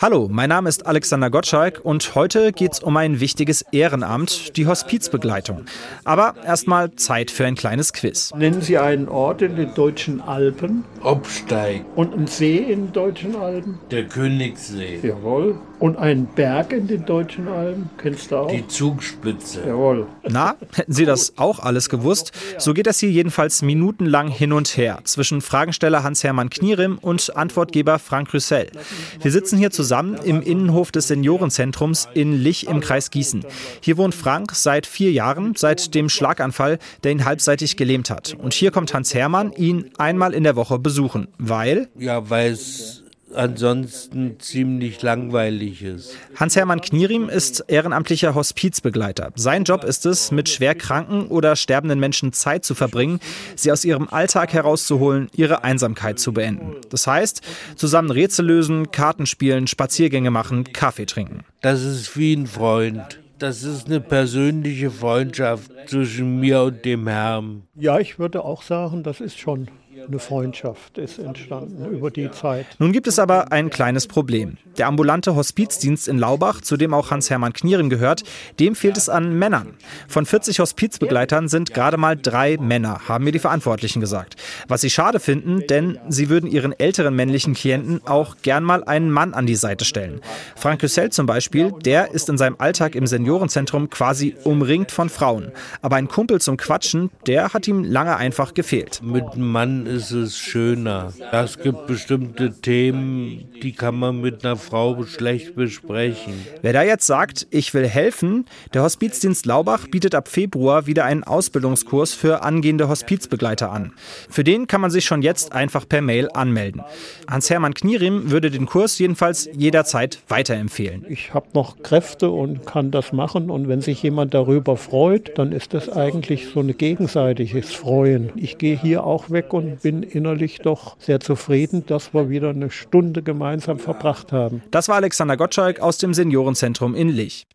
Hallo, mein Name ist Alexander Gottschalk und heute geht es um ein wichtiges Ehrenamt, die Hospizbegleitung. Aber erstmal Zeit für ein kleines Quiz. Nennen Sie einen Ort in den deutschen Alpen Obsteig, und einen See in den deutschen Alpen? der Königssee, Jawohl. Und einen Berg in den deutschen Alpen? Kennst du auch? die Zugspitze. Jawohl. Na, hätten Sie das auch alles gewusst? So geht das hier jedenfalls minutenlang hin und her zwischen Fragensteller Hans-Hermann Knierim und Antwortgeber Frank Rüssell. Wir sitzen hier zusammen im Innenhof des Seniorenzentrums in Lich im Kreis Gießen. Hier wohnt Frank seit vier Jahren, seit dem Schlaganfall, der ihn halbseitig gelähmt hat. Und hier kommt Hans-Hermann ihn einmal in der Woche besuchen, weil Ja, weil es ansonsten ziemlich langweilig ist. Hans-Hermann Knierim ist ehrenamtlicher Hospizbegleiter. Sein Job ist es, mit schwer kranken oder sterbenden Menschen Zeit zu verbringen, sie aus ihrem Alltag herauszuholen, ihre Einsamkeit zu beenden. Das heißt, zusammen Rätsel lösen, Karten spielen, Spaziergänge machen, Kaffee trinken. Das ist wie ein Freund. Das ist eine persönliche Freundschaft zwischen mir und dem Herrn. Ja, ich würde auch sagen, das ist schon eine Freundschaft, ist entstanden über die Zeit. Nun gibt es aber ein kleines Problem. Der ambulante Hospizdienst in Laubach, zu dem auch Hans-Hermann Knierim gehört, dem fehlt es an Männern. Von 40 Hospizbegleitern sind gerade mal drei Männer, haben mir die Verantwortlichen gesagt. Was sie schade finden, denn sie würden ihren älteren männlichen Klienten auch gern mal einen Mann an die Seite stellen. Frank Hüssel zum Beispiel, der ist in seinem Alltag im Seniorenzentrum quasi umringt von Frauen. Aber ein Kumpel zum Quatschen, der hat ihm lange einfach gefehlt. Mit Mann ist es schöner. Es gibt bestimmte Themen, die kann man mit einer Frau schlecht besprechen. Wer da jetzt sagt, ich will helfen, der Hospizdienst Laubach bietet ab Februar wieder einen Ausbildungskurs für angehende Hospizbegleiter an. Für den kann man sich schon jetzt einfach per Mail anmelden. Hans-Hermann Knierim würde den Kurs jedenfalls jederzeit weiterempfehlen. Ich habe noch Kräfte und kann das machen. Und wenn sich jemand darüber freut, dann ist das eigentlich so ein gegenseitiges Freuen. Ich gehe hier auch weg und bin innerlich doch sehr zufrieden, dass wir wieder eine Stunde gemeinsam verbracht haben. Das war Alexander Gottschalk aus dem Seniorenzentrum in Lich.